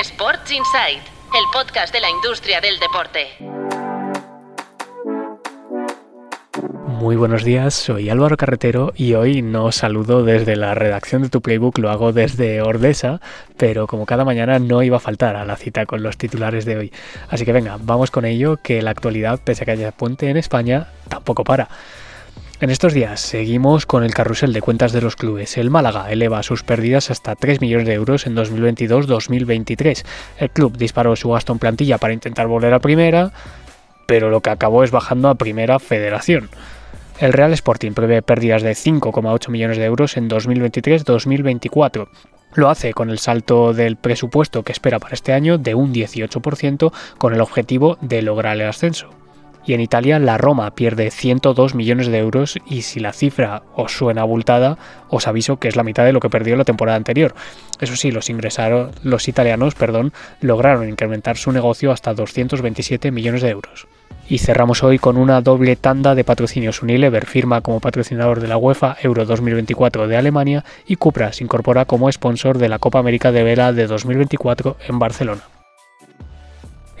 Sports Insight, el podcast de la industria del deporte. Muy buenos días, soy Álvaro Carretero y hoy no saludo desde la redacción de tu playbook, lo hago desde Ordesa, pero como cada mañana no iba a faltar a la cita con los titulares de hoy. Así que venga, vamos con ello, que la actualidad, pese a que haya puente en España, tampoco para. En estos días seguimos con el carrusel de cuentas de los clubes. El Málaga eleva sus pérdidas hasta 3 millones de euros en 2022-2023. El club disparó su gasto en plantilla para intentar volver a primera, pero lo que acabó es bajando a primera federación. El Real Sporting prevé pérdidas de 5,8 millones de euros en 2023-2024. Lo hace con el salto del presupuesto que espera para este año de un 18% con el objetivo de lograr el ascenso. Y en Italia la Roma pierde 102 millones de euros y si la cifra os suena abultada, os aviso que es la mitad de lo que perdió la temporada anterior. Eso sí, los ingresaron, los italianos, perdón, lograron incrementar su negocio hasta 227 millones de euros. Y cerramos hoy con una doble tanda de patrocinios. Unilever firma como patrocinador de la UEFA Euro 2024 de Alemania y Cupra se incorpora como sponsor de la Copa América de Vela de 2024 en Barcelona.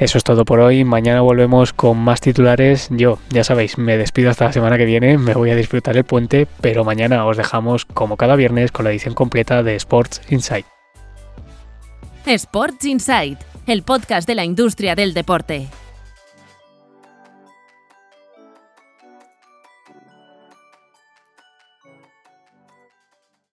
Eso es todo por hoy. Mañana volvemos con más titulares. Yo, ya sabéis, me despido hasta la semana que viene. Me voy a disfrutar el puente, pero mañana os dejamos, como cada viernes, con la edición completa de Sports Insight. Sports Insight, el podcast de la industria del deporte.